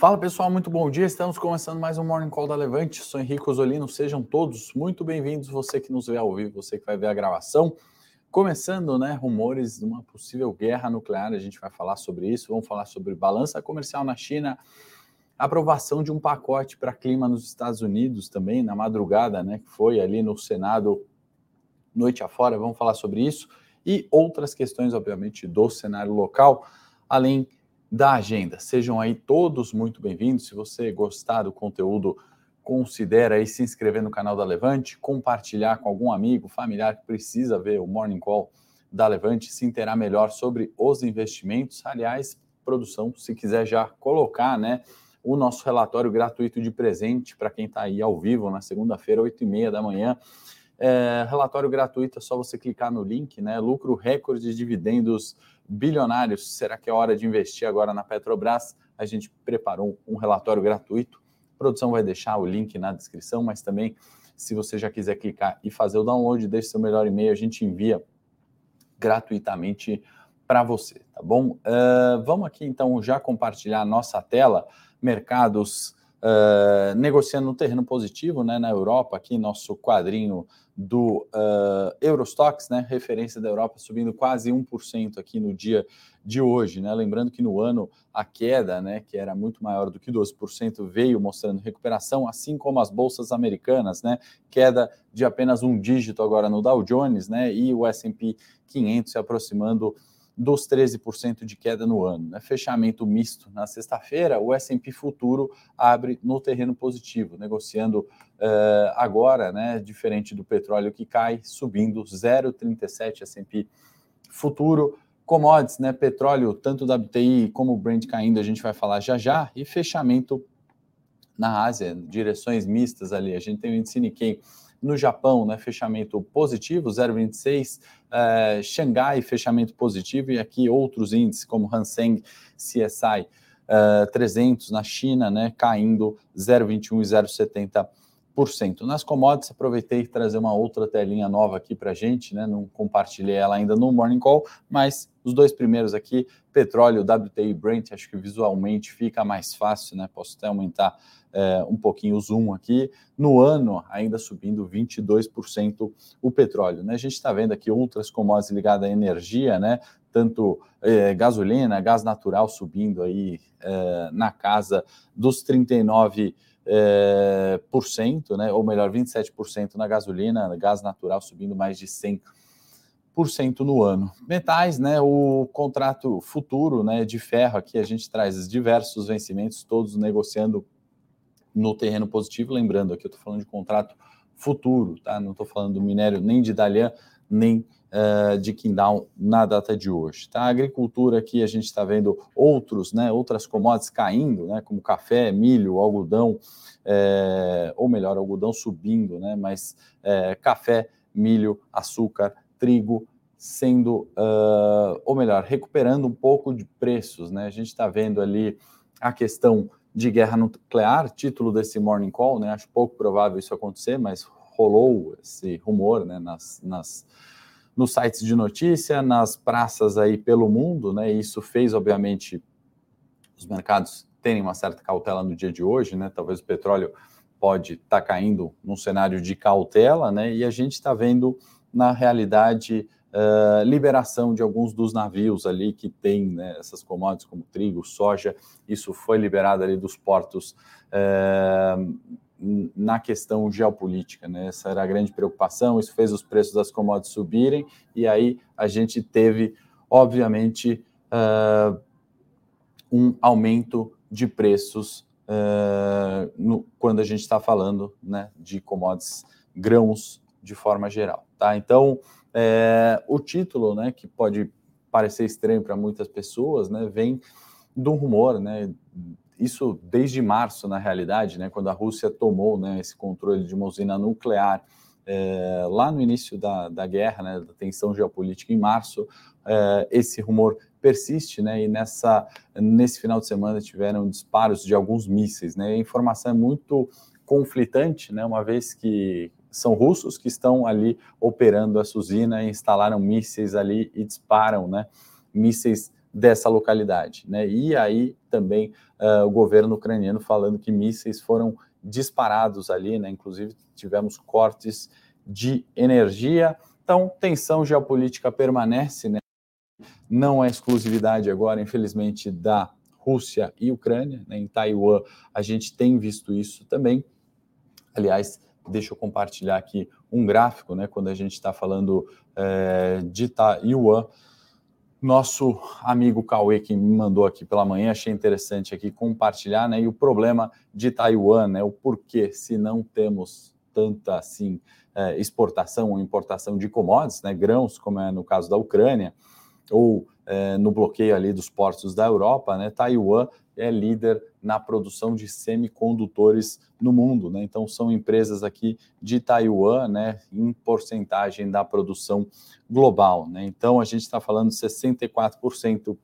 Fala pessoal, muito bom dia. Estamos começando mais um Morning Call da Levante. Sou Henrique Osolino. Sejam todos muito bem-vindos. Você que nos vê ao vivo, você que vai ver a gravação. Começando, né, rumores de uma possível guerra nuclear. A gente vai falar sobre isso. Vamos falar sobre balança comercial na China, aprovação de um pacote para clima nos Estados Unidos também na madrugada, né, que foi ali no Senado noite afora. Vamos falar sobre isso e outras questões, obviamente, do cenário local, além da agenda. Sejam aí todos muito bem-vindos. Se você gostar do conteúdo, considere aí se inscrever no canal da Levante, compartilhar com algum amigo, familiar que precisa ver o Morning Call da Levante, se interar melhor sobre os investimentos. Aliás, produção, se quiser já colocar, né, o nosso relatório gratuito de presente para quem está aí ao vivo na segunda-feira, 8 e meia da manhã. É, relatório gratuito, é só você clicar no link, né? Lucro recorde de dividendos bilionários. Será que é hora de investir agora na Petrobras? A gente preparou um relatório gratuito. A produção vai deixar o link na descrição, mas também, se você já quiser clicar e fazer o download, deixe seu melhor e-mail, a gente envia gratuitamente para você, tá bom? Uh, vamos aqui então já compartilhar nossa tela. Mercados uh, negociando no terreno positivo, né? Na Europa, aqui nosso quadrinho do uh, Eurostox, né, referência da Europa, subindo quase 1% aqui no dia de hoje. Né? Lembrando que no ano a queda, né, que era muito maior do que 12%, veio mostrando recuperação, assim como as bolsas americanas, né, queda de apenas um dígito agora no Dow Jones né, e o SP 500 se aproximando dos 13% de queda no ano. Né? Fechamento misto na sexta-feira, o S&P futuro abre no terreno positivo, negociando uh, agora, né, diferente do petróleo que cai, subindo 0,37 S&P futuro. Commodities, né, petróleo, tanto da WTI como o Brent caindo, a gente vai falar já já, e fechamento na Ásia, direções mistas ali. A gente tem o índice Nikkei no Japão, né, fechamento positivo, 0,26. Uh, Xangai, fechamento positivo. E aqui outros índices, como Hang CSI uh, 300 na China, né, caindo 0,21 e 0,70%. Nas commodities, aproveitei trazer uma outra telinha nova aqui para a gente, né? Não compartilhei ela ainda no Morning Call, mas os dois primeiros aqui, petróleo, WTI Brent, acho que visualmente fica mais fácil, né? Posso até aumentar é, um pouquinho o zoom aqui. No ano, ainda subindo 22% o petróleo, né? A gente está vendo aqui outras commodities ligadas à energia, né? Tanto é, gasolina, gás natural subindo aí é, na casa dos 39 é, por cento, né, ou melhor, 27% na gasolina, gás natural subindo mais de 100% no ano. Metais, né, o contrato futuro né, de ferro aqui, a gente traz diversos vencimentos, todos negociando no terreno positivo. Lembrando aqui, eu estou falando de contrato futuro, tá? Não estou falando do minério nem de Dalian, nem uh, de Qingdao na data de hoje. Tá? A agricultura aqui a gente está vendo outros, né, outras commodities caindo, né, como café, milho, algodão, é, ou melhor, algodão subindo, né, mas é, café, milho, açúcar, trigo sendo, uh, ou melhor, recuperando um pouco de preços. Né? A gente está vendo ali a questão de guerra nuclear, título desse morning call, né? Acho pouco provável isso acontecer, mas rolou esse rumor, né? Nas, nas nos sites de notícia, nas praças aí pelo mundo, né? E isso fez, obviamente, os mercados terem uma certa cautela no dia de hoje, né? Talvez o petróleo pode estar tá caindo num cenário de cautela, né? E a gente está vendo, na realidade, uh, liberação de alguns dos navios ali que tem né, essas commodities como trigo, soja, isso foi liberado ali dos portos uh, na questão geopolítica, né? Essa era a grande preocupação, isso fez os preços das commodities subirem, e aí a gente teve, obviamente, uh, um aumento de preços uh, no, quando a gente está falando né, de commodities, grãos de forma geral. Tá? Então, é, o título, né, que pode parecer estranho para muitas pessoas, né, vem do rumor, né, isso desde março, na realidade, né, quando a Rússia tomou né, esse controle de uma usina nuclear é, lá no início da, da guerra, né, da tensão geopolítica em março, é, esse rumor persiste, né, e nessa, nesse final de semana tiveram disparos de alguns mísseis. Né, a informação é muito conflitante, né, uma vez que são russos que estão ali operando essa usina instalaram mísseis ali e disparam né, mísseis dessa localidade. Né? E aí também uh, o governo ucraniano falando que mísseis foram disparados ali, né? inclusive tivemos cortes de energia. Então, tensão geopolítica permanece, né? não é exclusividade agora, infelizmente, da Rússia e Ucrânia. Né? Em Taiwan, a gente tem visto isso também. Aliás, deixa eu compartilhar aqui um gráfico, né? Quando a gente está falando é, de Taiwan, nosso amigo Cauê, que me mandou aqui pela manhã, achei interessante aqui compartilhar, né? E o problema de Taiwan, né? O porquê, se não temos tanta assim é, exportação ou importação de commodities, né? Grãos, como é no caso da Ucrânia, ou é, no bloqueio ali dos portos da Europa, né? Taiwan é líder na produção de semicondutores no mundo, né? Então são empresas aqui de Taiwan, né, em porcentagem da produção global, né? Então a gente está falando de 64%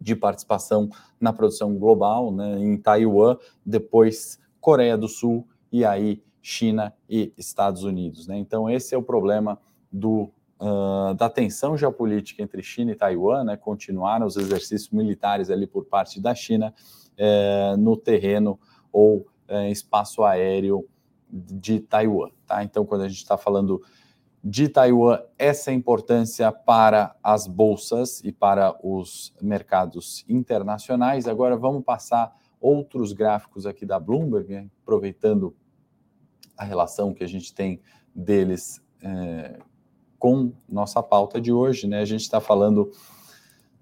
de participação na produção global, né, em Taiwan, depois Coreia do Sul e aí China e Estados Unidos, né? Então esse é o problema do uh, da tensão geopolítica entre China e Taiwan, né, continuaram os exercícios militares ali por parte da China eh, no terreno ou eh, espaço aéreo de Taiwan. Tá? Então, quando a gente está falando de Taiwan, essa importância para as bolsas e para os mercados internacionais. Agora vamos passar outros gráficos aqui da Bloomberg, né? aproveitando a relação que a gente tem deles é, com nossa pauta de hoje, né? A gente está falando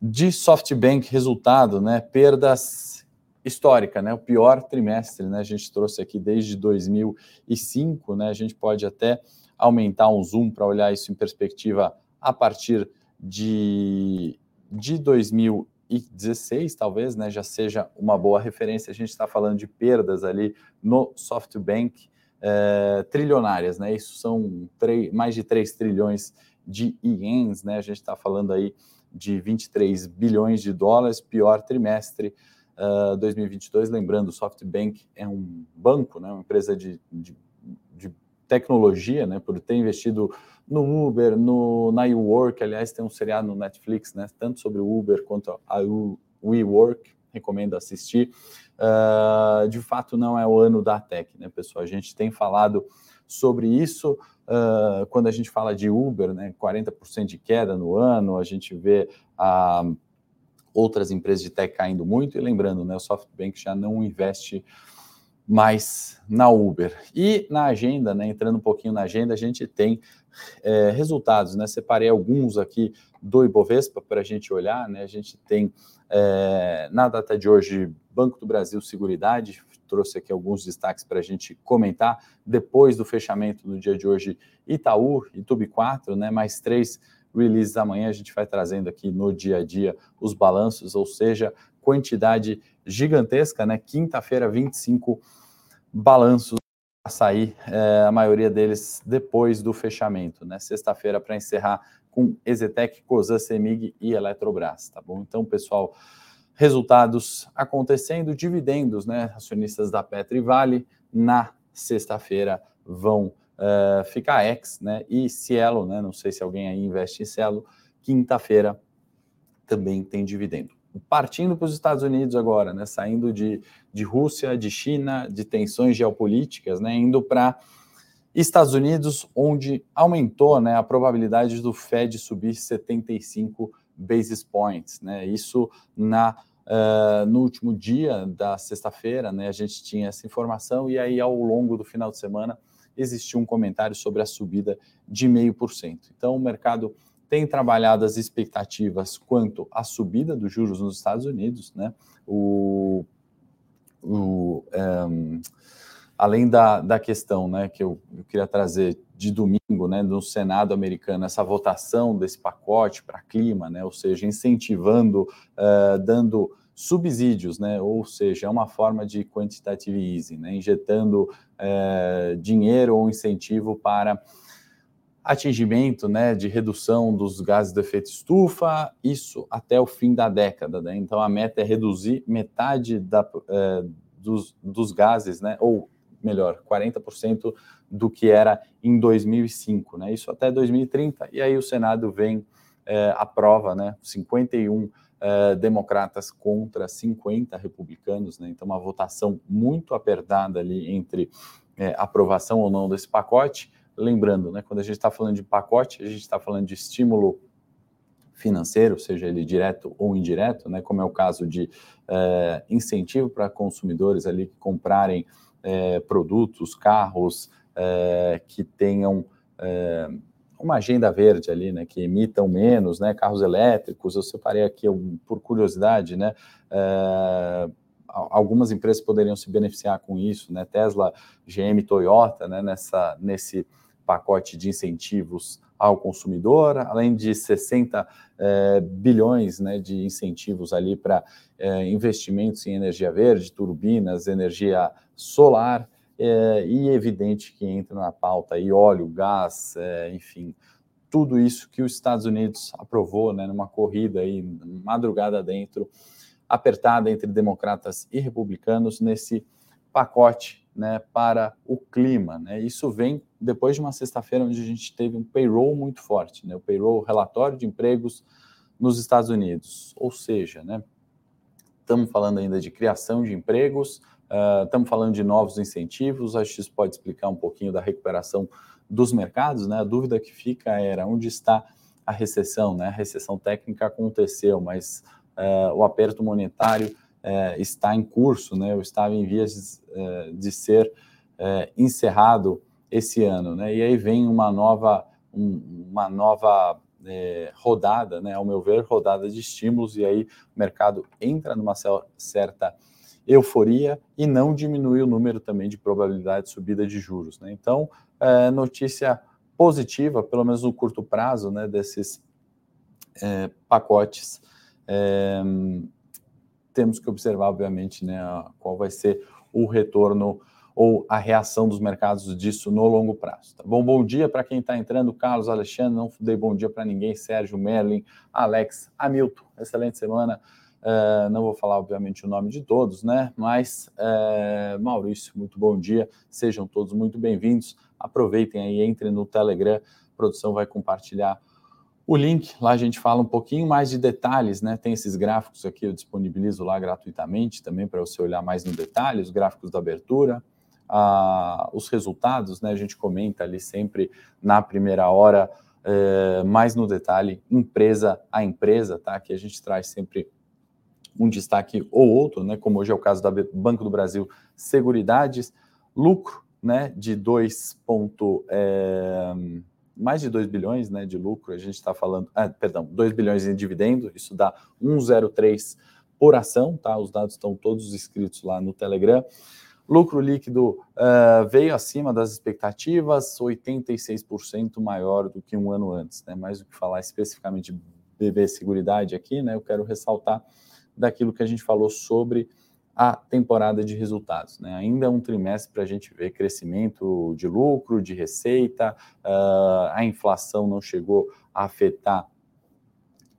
de SoftBank resultado, né? Perdas histórica, né? O pior trimestre, né? A gente trouxe aqui desde 2005, né? A gente pode até aumentar um zoom para olhar isso em perspectiva a partir de, de 2016, talvez, né? Já seja uma boa referência. A gente está falando de perdas ali no SoftBank é, trilionárias, né? Isso são mais de 3 trilhões de ienes, né? A gente está falando aí de 23 bilhões de dólares, pior trimestre uh, 2022. Lembrando, o SoftBank é um banco, né? Uma empresa de, de, de tecnologia, né? Por ter investido no Uber, no, na WeWork, aliás, tem um seriado no Netflix, né? Tanto sobre o Uber quanto a WeWork, recomendo assistir. Uh, de fato, não é o ano da tech, né, pessoal? A gente tem falado sobre isso uh, quando a gente fala de Uber, né? 40% de queda no ano, a gente vê uh, outras empresas de tech caindo muito, e lembrando, né, o SoftBank já não investe mais na Uber. E na agenda, né, entrando um pouquinho na agenda, a gente tem é, resultados, né? Separei alguns aqui do Ibovespa para a gente olhar, né? A gente tem é, na data de hoje Banco do Brasil Seguridade, trouxe aqui alguns destaques para a gente comentar. Depois do fechamento do dia de hoje, Itaú e Tube 4, né? Mais três releases amanhã, a gente vai trazendo aqui no dia a dia os balanços, ou seja, quantidade gigantesca, né? Quinta-feira, 25 balanços a sair, é, a maioria deles depois do fechamento, né? Sexta-feira para encerrar com Exetec, Cosan, Semig e Eletrobras, tá bom? Então, pessoal, resultados acontecendo, dividendos, né? Acionistas da Petro e Vale na sexta-feira vão uh, ficar ex, né? E Cielo, né? Não sei se alguém aí investe em Cielo, quinta-feira também tem dividendo. Partindo para os Estados Unidos agora, né? Saindo de, de Rússia, de China, de tensões geopolíticas, né? Indo para Estados Unidos, onde aumentou né, a probabilidade do Fed subir 75 basis points. Né? Isso na, uh, no último dia da sexta-feira, né, a gente tinha essa informação, e aí ao longo do final de semana existiu um comentário sobre a subida de 0,5%. Então o mercado tem trabalhado as expectativas quanto à subida dos juros nos Estados Unidos, né? O, o um, eh, além da, da questão né, que eu, eu queria trazer de domingo, né, no Senado americano, essa votação desse pacote para clima, né, ou seja, incentivando, uh, dando subsídios, né, ou seja, é uma forma de quantitative easing, né, injetando uh, dinheiro ou incentivo para atingimento né, de redução dos gases de efeito estufa, isso até o fim da década. Né? Então, a meta é reduzir metade da, uh, dos, dos gases, né, ou melhor, 40% do que era em 2005, né? Isso até 2030. E aí o Senado vem é, aprova, né? 51 uh, democratas contra 50 republicanos, né? então uma votação muito apertada ali entre é, aprovação ou não desse pacote. Lembrando, né, quando a gente está falando de pacote, a gente está falando de estímulo financeiro, seja ele direto ou indireto, né, como é o caso de é, incentivo para consumidores ali que comprarem é, produtos, carros é, que tenham é, uma agenda verde ali, né, que emitam menos, né, carros elétricos. Eu separei aqui por curiosidade, né, é, algumas empresas poderiam se beneficiar com isso, né, Tesla, GM, Toyota, né, nessa nesse pacote de incentivos ao consumidor, além de 60 é, bilhões né, de incentivos ali para é, investimentos em energia verde, turbinas, energia solar, é, e evidente que entra na pauta aí óleo, gás, é, enfim, tudo isso que os Estados Unidos aprovou né, numa corrida aí, madrugada dentro, apertada entre democratas e republicanos nesse pacote né, para o clima. Né? Isso vem depois de uma sexta-feira onde a gente teve um payroll muito forte, né? o payroll, relatório de empregos nos Estados Unidos. Ou seja, né, estamos falando ainda de criação de empregos, Uh, estamos falando de novos incentivos, que isso pode explicar um pouquinho da recuperação dos mercados, né? A dúvida que fica era onde está a recessão, né? A recessão técnica aconteceu, mas uh, o aperto monetário uh, está em curso, né? Estava em vias de, eh, de ser encerrado esse ano, né? E aí vem uma nova, um, uma nova rodada, né? Ao meu ver, rodada de estímulos e aí o mercado entra numa certa euforia e não diminui o número também de probabilidade de subida de juros. Né? Então, é, notícia positiva, pelo menos no curto prazo, né, desses é, pacotes. É, temos que observar, obviamente, né, qual vai ser o retorno ou a reação dos mercados disso no longo prazo. Tá bom? Bom dia para quem está entrando, Carlos, Alexandre, não dei bom dia para ninguém, Sérgio, Merlin, Alex, Hamilton, excelente semana. Uh, não vou falar, obviamente, o nome de todos, né? Mas, uh, Maurício, muito bom dia. Sejam todos muito bem-vindos. Aproveitem aí, entrem no Telegram. A produção vai compartilhar o link. Lá a gente fala um pouquinho mais de detalhes, né? Tem esses gráficos aqui, eu disponibilizo lá gratuitamente também para você olhar mais no detalhe, os gráficos da abertura. Uh, os resultados, né? A gente comenta ali sempre na primeira hora, eh, mais no detalhe, empresa a empresa, tá? Que a gente traz sempre um destaque ou outro, né, como hoje é o caso da Banco do Brasil Seguridades, lucro né, de 2 ponto, é, mais de 2 bilhões né, de lucro, a gente está falando, ah, perdão, 2 bilhões em dividendo, isso dá 1,03 por ação, tá? Os dados estão todos escritos lá no Telegram. Lucro líquido uh, veio acima das expectativas, 86% maior do que um ano antes, né? Mais do que falar especificamente de BB Seguridade aqui, né? Eu quero ressaltar daquilo que a gente falou sobre a temporada de resultados. Né? Ainda é um trimestre para a gente ver crescimento de lucro, de receita, uh, a inflação não chegou a afetar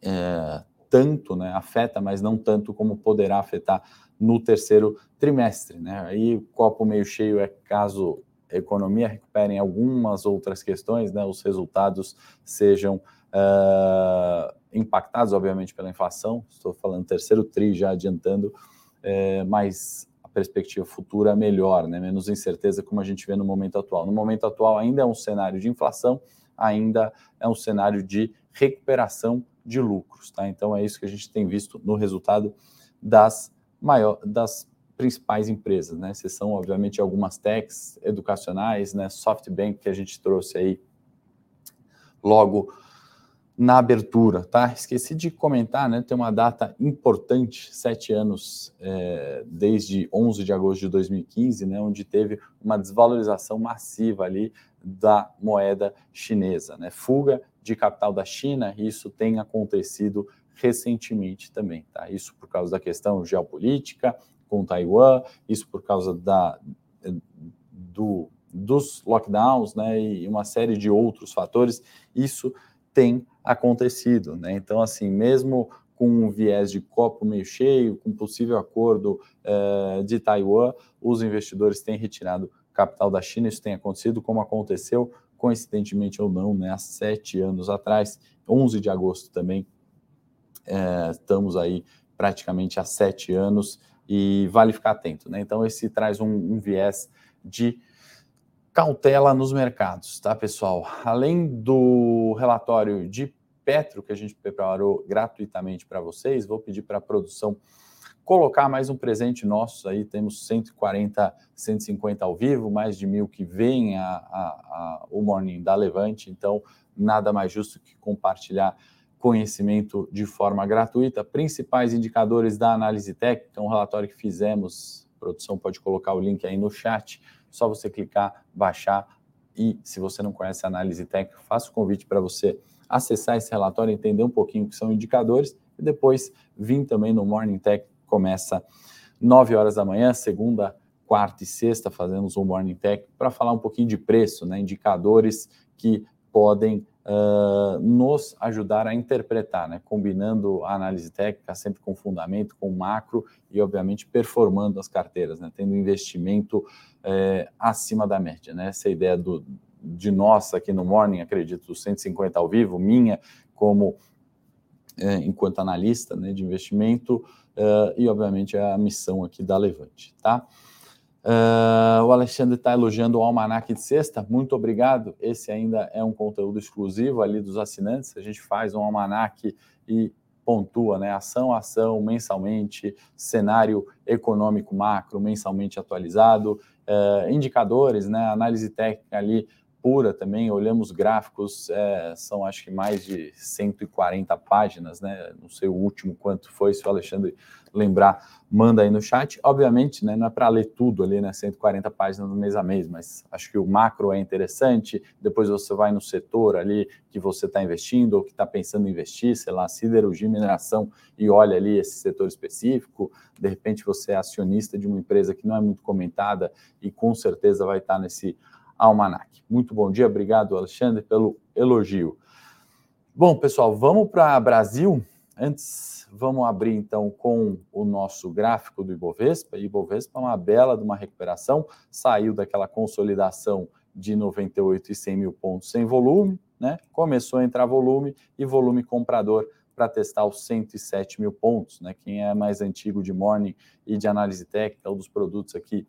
uh, tanto, né? afeta, mas não tanto como poderá afetar no terceiro trimestre. Né? Aí, copo meio cheio é caso a economia recupere algumas outras questões, né? os resultados sejam uh, impactados, obviamente, pela inflação. Estou falando terceiro TRI já adiantando, é, mas a perspectiva futura é melhor, né? menos incerteza, como a gente vê no momento atual. No momento atual, ainda é um cenário de inflação, ainda é um cenário de recuperação de lucros. Tá? Então, é isso que a gente tem visto no resultado das, das principais empresas, né? Exceção, obviamente, algumas techs educacionais, né? SoftBank, que a gente trouxe aí logo na abertura, tá? Esqueci de comentar, né? Tem uma data importante, sete anos é, desde 11 de agosto de 2015, né? Onde teve uma desvalorização massiva ali da moeda chinesa, né? Fuga de capital da China, e isso tem acontecido recentemente também, tá? Isso por causa da questão geopolítica com Taiwan, isso por causa da, do, dos lockdowns, né? E uma série de outros fatores, isso tem acontecido, né? Então, assim, mesmo com um viés de copo meio cheio, com possível acordo uh, de Taiwan, os investidores têm retirado capital da China. Isso tem acontecido, como aconteceu, coincidentemente ou não, né, há sete anos atrás, 11 de agosto também É, estamos aí praticamente há sete anos e vale ficar atento, né? Então, esse traz um, um viés de cautela nos mercados, tá, pessoal? Além do relatório de Petro que a gente preparou gratuitamente para vocês, vou pedir para a produção colocar mais um presente nosso aí, temos 140, 150 ao vivo, mais de mil que vem a, a, a, o Morning da Levante, então nada mais justo que compartilhar conhecimento de forma gratuita. Principais indicadores da análise técnica, um relatório que fizemos, a produção pode colocar o link aí no chat, só você clicar, baixar. E se você não conhece a análise técnica, faço o convite para você acessar esse relatório, entender um pouquinho o que são indicadores e depois vir também no Morning Tech começa 9 horas da manhã, segunda, quarta e sexta, fazemos um Morning Tech para falar um pouquinho de preço, né, indicadores que podem uh, nos ajudar a interpretar, né, combinando a análise técnica sempre com fundamento, com macro e, obviamente, performando as carteiras, né, tendo investimento acima da média. Né, essa é ideia do, de nós aqui no Morning, acredito, 150 ao vivo, minha como é, enquanto analista né, de investimento uh, e, obviamente, a missão aqui da Levante, tá? Uh, o Alexandre está elogiando o Almanac de sexta, muito obrigado. Esse ainda é um conteúdo exclusivo ali dos assinantes. A gente faz um Almanac e pontua, né? Ação ação, mensalmente, cenário econômico macro, mensalmente atualizado, indicadores, né? Análise técnica ali pura também, olhamos gráficos, é, são acho que mais de 140 páginas, né? Não sei o último quanto foi, se o Alexandre lembrar, manda aí no chat. Obviamente, né, não é para ler tudo ali, né? 140 páginas no mês a mês, mas acho que o macro é interessante. Depois você vai no setor ali que você está investindo ou que está pensando em investir, sei lá, siderurgia, mineração, e olha ali esse setor específico. De repente você é acionista de uma empresa que não é muito comentada e com certeza vai estar tá nesse Almanac. Muito bom dia, obrigado, Alexandre, pelo elogio. Bom, pessoal, vamos para Brasil. Antes, vamos abrir então com o nosso gráfico do Ibovespa. Ibovespa é uma bela de uma recuperação, saiu daquela consolidação de 98 e 100 mil pontos sem volume, né? Começou a entrar volume e volume comprador para testar os 107 mil pontos, né? Quem é mais antigo de morning e de análise técnica, um dos produtos aqui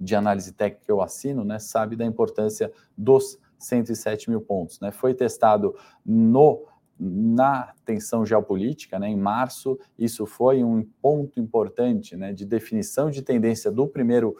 de análise técnica eu assino, né, sabe da importância dos 107 mil pontos. Né? Foi testado no na tensão geopolítica, né, em março, isso foi um ponto importante né, de definição de tendência do primeiro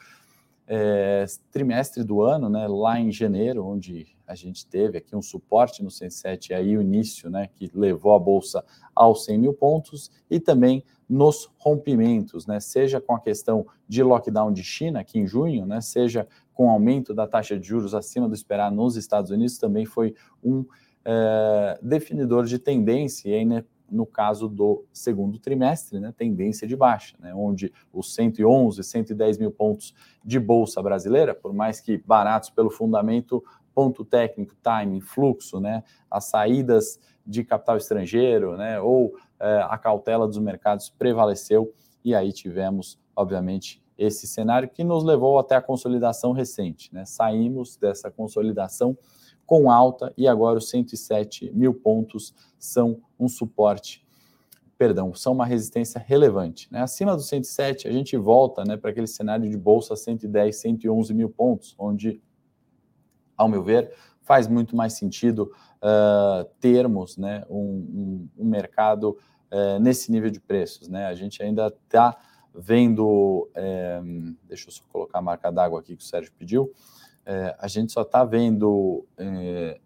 é, trimestre do ano, né, lá em janeiro, onde a gente teve aqui um suporte no 107 e aí o início, né, que levou a bolsa aos 100 mil pontos, e também nos rompimentos, né? seja com a questão de lockdown de China, aqui em junho, né? seja com o aumento da taxa de juros acima do esperado nos Estados Unidos, também foi um é, definidor de tendência, e aí, né, no caso do segundo trimestre, né, tendência de baixa, né, onde os 111, 110 mil pontos de bolsa brasileira, por mais que baratos pelo fundamento, ponto técnico, timing, fluxo, né, as saídas de capital estrangeiro, né, ou é, a cautela dos mercados prevaleceu e aí tivemos, obviamente, esse cenário que nos levou até a consolidação recente. Né? Saímos dessa consolidação com alta e agora os 107 mil pontos são um suporte, perdão, são uma resistência relevante. Né? Acima dos 107, a gente volta né, para aquele cenário de bolsa 110, 111 mil pontos, onde, ao meu ver, faz muito mais sentido uh, termos né, um, um, um mercado uh, nesse nível de preços. Né? A gente ainda está vendo, é, deixa eu só colocar a marca d'água aqui que o Sérgio pediu, é, a gente só está vendo é,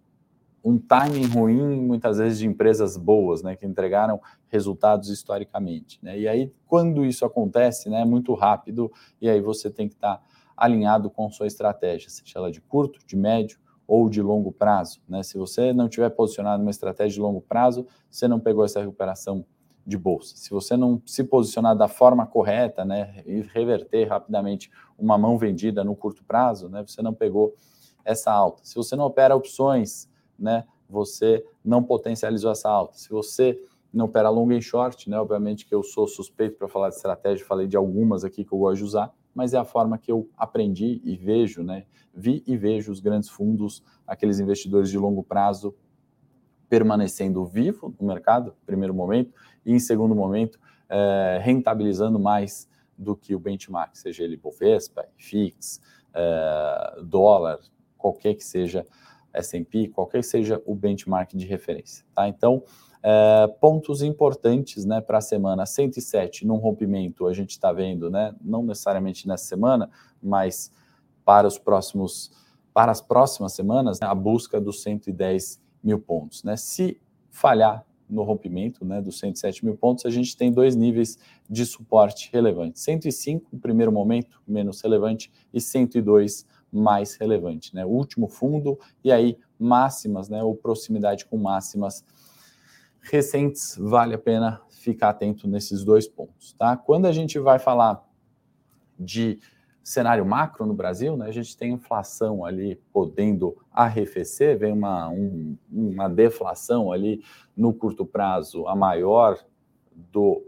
um timing ruim, muitas vezes, de empresas boas, né, que entregaram resultados historicamente. Né? E aí, quando isso acontece, né, é muito rápido, e aí você tem que estar tá alinhado com sua estratégia, seja ela de curto, de médio ou de longo prazo. Né? Se você não tiver posicionado numa estratégia de longo prazo, você não pegou essa recuperação de bolsa. Se você não se posicionar da forma correta, né, e reverter rapidamente uma mão vendida no curto prazo, né, você não pegou essa alta. Se você não opera opções, né, você não potencializou essa alta. Se você não opera long e short, né, obviamente que eu sou suspeito para falar de estratégia, falei de algumas aqui que eu gosto de usar, mas é a forma que eu aprendi e vejo, né? Vi e vejo os grandes fundos, aqueles investidores de longo prazo permanecendo vivo no mercado, primeiro momento, e em segundo momento, é, rentabilizando mais do que o benchmark, seja ele Bovespa, FIX, é, dólar, qualquer que seja S&P, qualquer que seja o benchmark de referência. Tá? Então, é, pontos importantes né, para a semana 107, num rompimento, a gente está vendo, né, não necessariamente nessa semana, mas para os próximos, para as próximas semanas, né, a busca dos 110 mil pontos. Né? Se falhar no rompimento né, dos 107 mil pontos, a gente tem dois níveis de suporte relevantes. 105, no primeiro momento, menos relevante, e 102, mais relevante. Né? O último fundo, e aí máximas, né, ou proximidade com máximas recentes, vale a pena ficar atento nesses dois pontos. Tá? Quando a gente vai falar de cenário macro no Brasil, né, a gente tem inflação ali podendo arrefecer, vem uma, um, uma deflação ali no curto prazo, a maior do,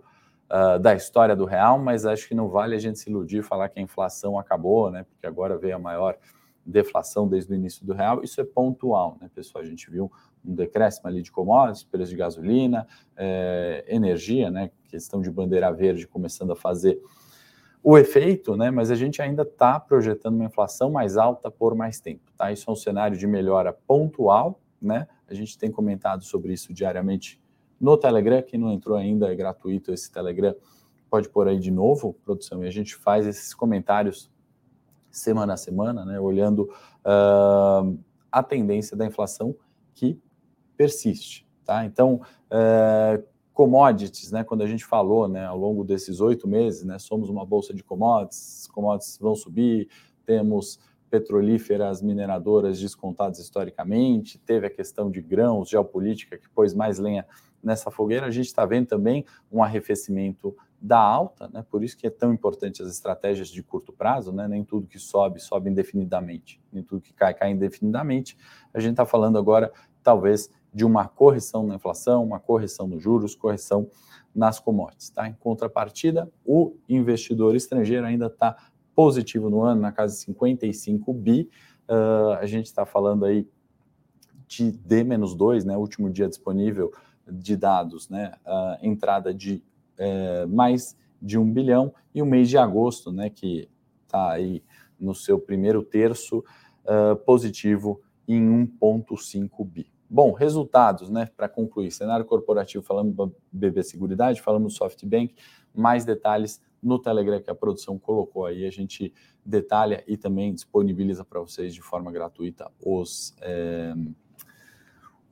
uh, da história do real, mas acho que não vale a gente se iludir e falar que a inflação acabou, né, porque agora veio a maior deflação desde o início do real, isso é pontual, né, pessoal? A gente viu um decréscimo ali de commodities, preço de gasolina, é, energia, né, questão de bandeira verde começando a fazer o efeito, né? Mas a gente ainda está projetando uma inflação mais alta por mais tempo, tá? Isso é um cenário de melhora pontual, né? A gente tem comentado sobre isso diariamente no Telegram. Quem não entrou ainda é gratuito esse Telegram, pode pôr aí de novo, produção, e a gente faz esses comentários semana a semana, né? Olhando uh, a tendência da inflação que persiste, tá? Então, uh, commodities, né, quando a gente falou né, ao longo desses oito meses, né, somos uma bolsa de commodities, commodities vão subir, temos petrolíferas, mineradoras descontadas historicamente, teve a questão de grãos, geopolítica, que pôs mais lenha nessa fogueira, a gente está vendo também um arrefecimento da alta, né, por isso que é tão importante as estratégias de curto prazo, né, nem tudo que sobe, sobe indefinidamente, nem tudo que cai, cai indefinidamente, a gente está falando agora, talvez, de uma correção na inflação, uma correção nos juros, correção nas commodities. Tá? Em contrapartida, o investidor estrangeiro ainda está positivo no ano, na casa de 55 bi. Uh, a gente está falando aí de D-2, né, último dia disponível de dados, né, uh, entrada de uh, mais de um bilhão, e o mês de agosto, né, que está aí no seu primeiro terço, uh, positivo em 1,5 bi. Bom, resultados, né? Para concluir, cenário corporativo, falamos BB Seguridade, falamos SoftBank, mais detalhes no Telegram que a produção colocou aí, a gente detalha e também disponibiliza para vocês de forma gratuita os, é,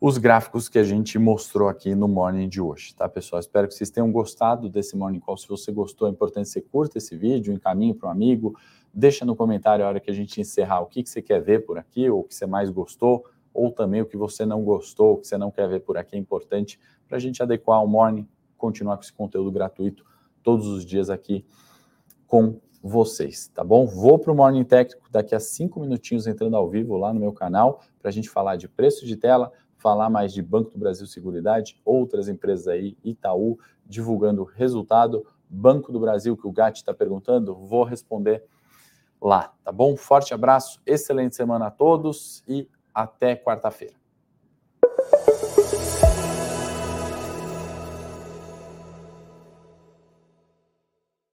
os gráficos que a gente mostrou aqui no Morning de hoje, tá, pessoal? Espero que vocês tenham gostado desse Morning Call. Se você gostou, é importante você curta esse vídeo, encaminhe para um amigo, deixa no comentário a hora que a gente encerrar o que, que você quer ver por aqui, ou o que você mais gostou, ou também o que você não gostou, o que você não quer ver por aqui é importante para a gente adequar o morning, continuar com esse conteúdo gratuito todos os dias aqui com vocês, tá bom? Vou para o Morning Técnico daqui a cinco minutinhos entrando ao vivo lá no meu canal para a gente falar de preço de tela, falar mais de Banco do Brasil Seguridade, outras empresas aí, Itaú, divulgando resultado, Banco do Brasil, que o Gatti está perguntando, vou responder lá, tá bom? Forte abraço, excelente semana a todos e até quarta-feira.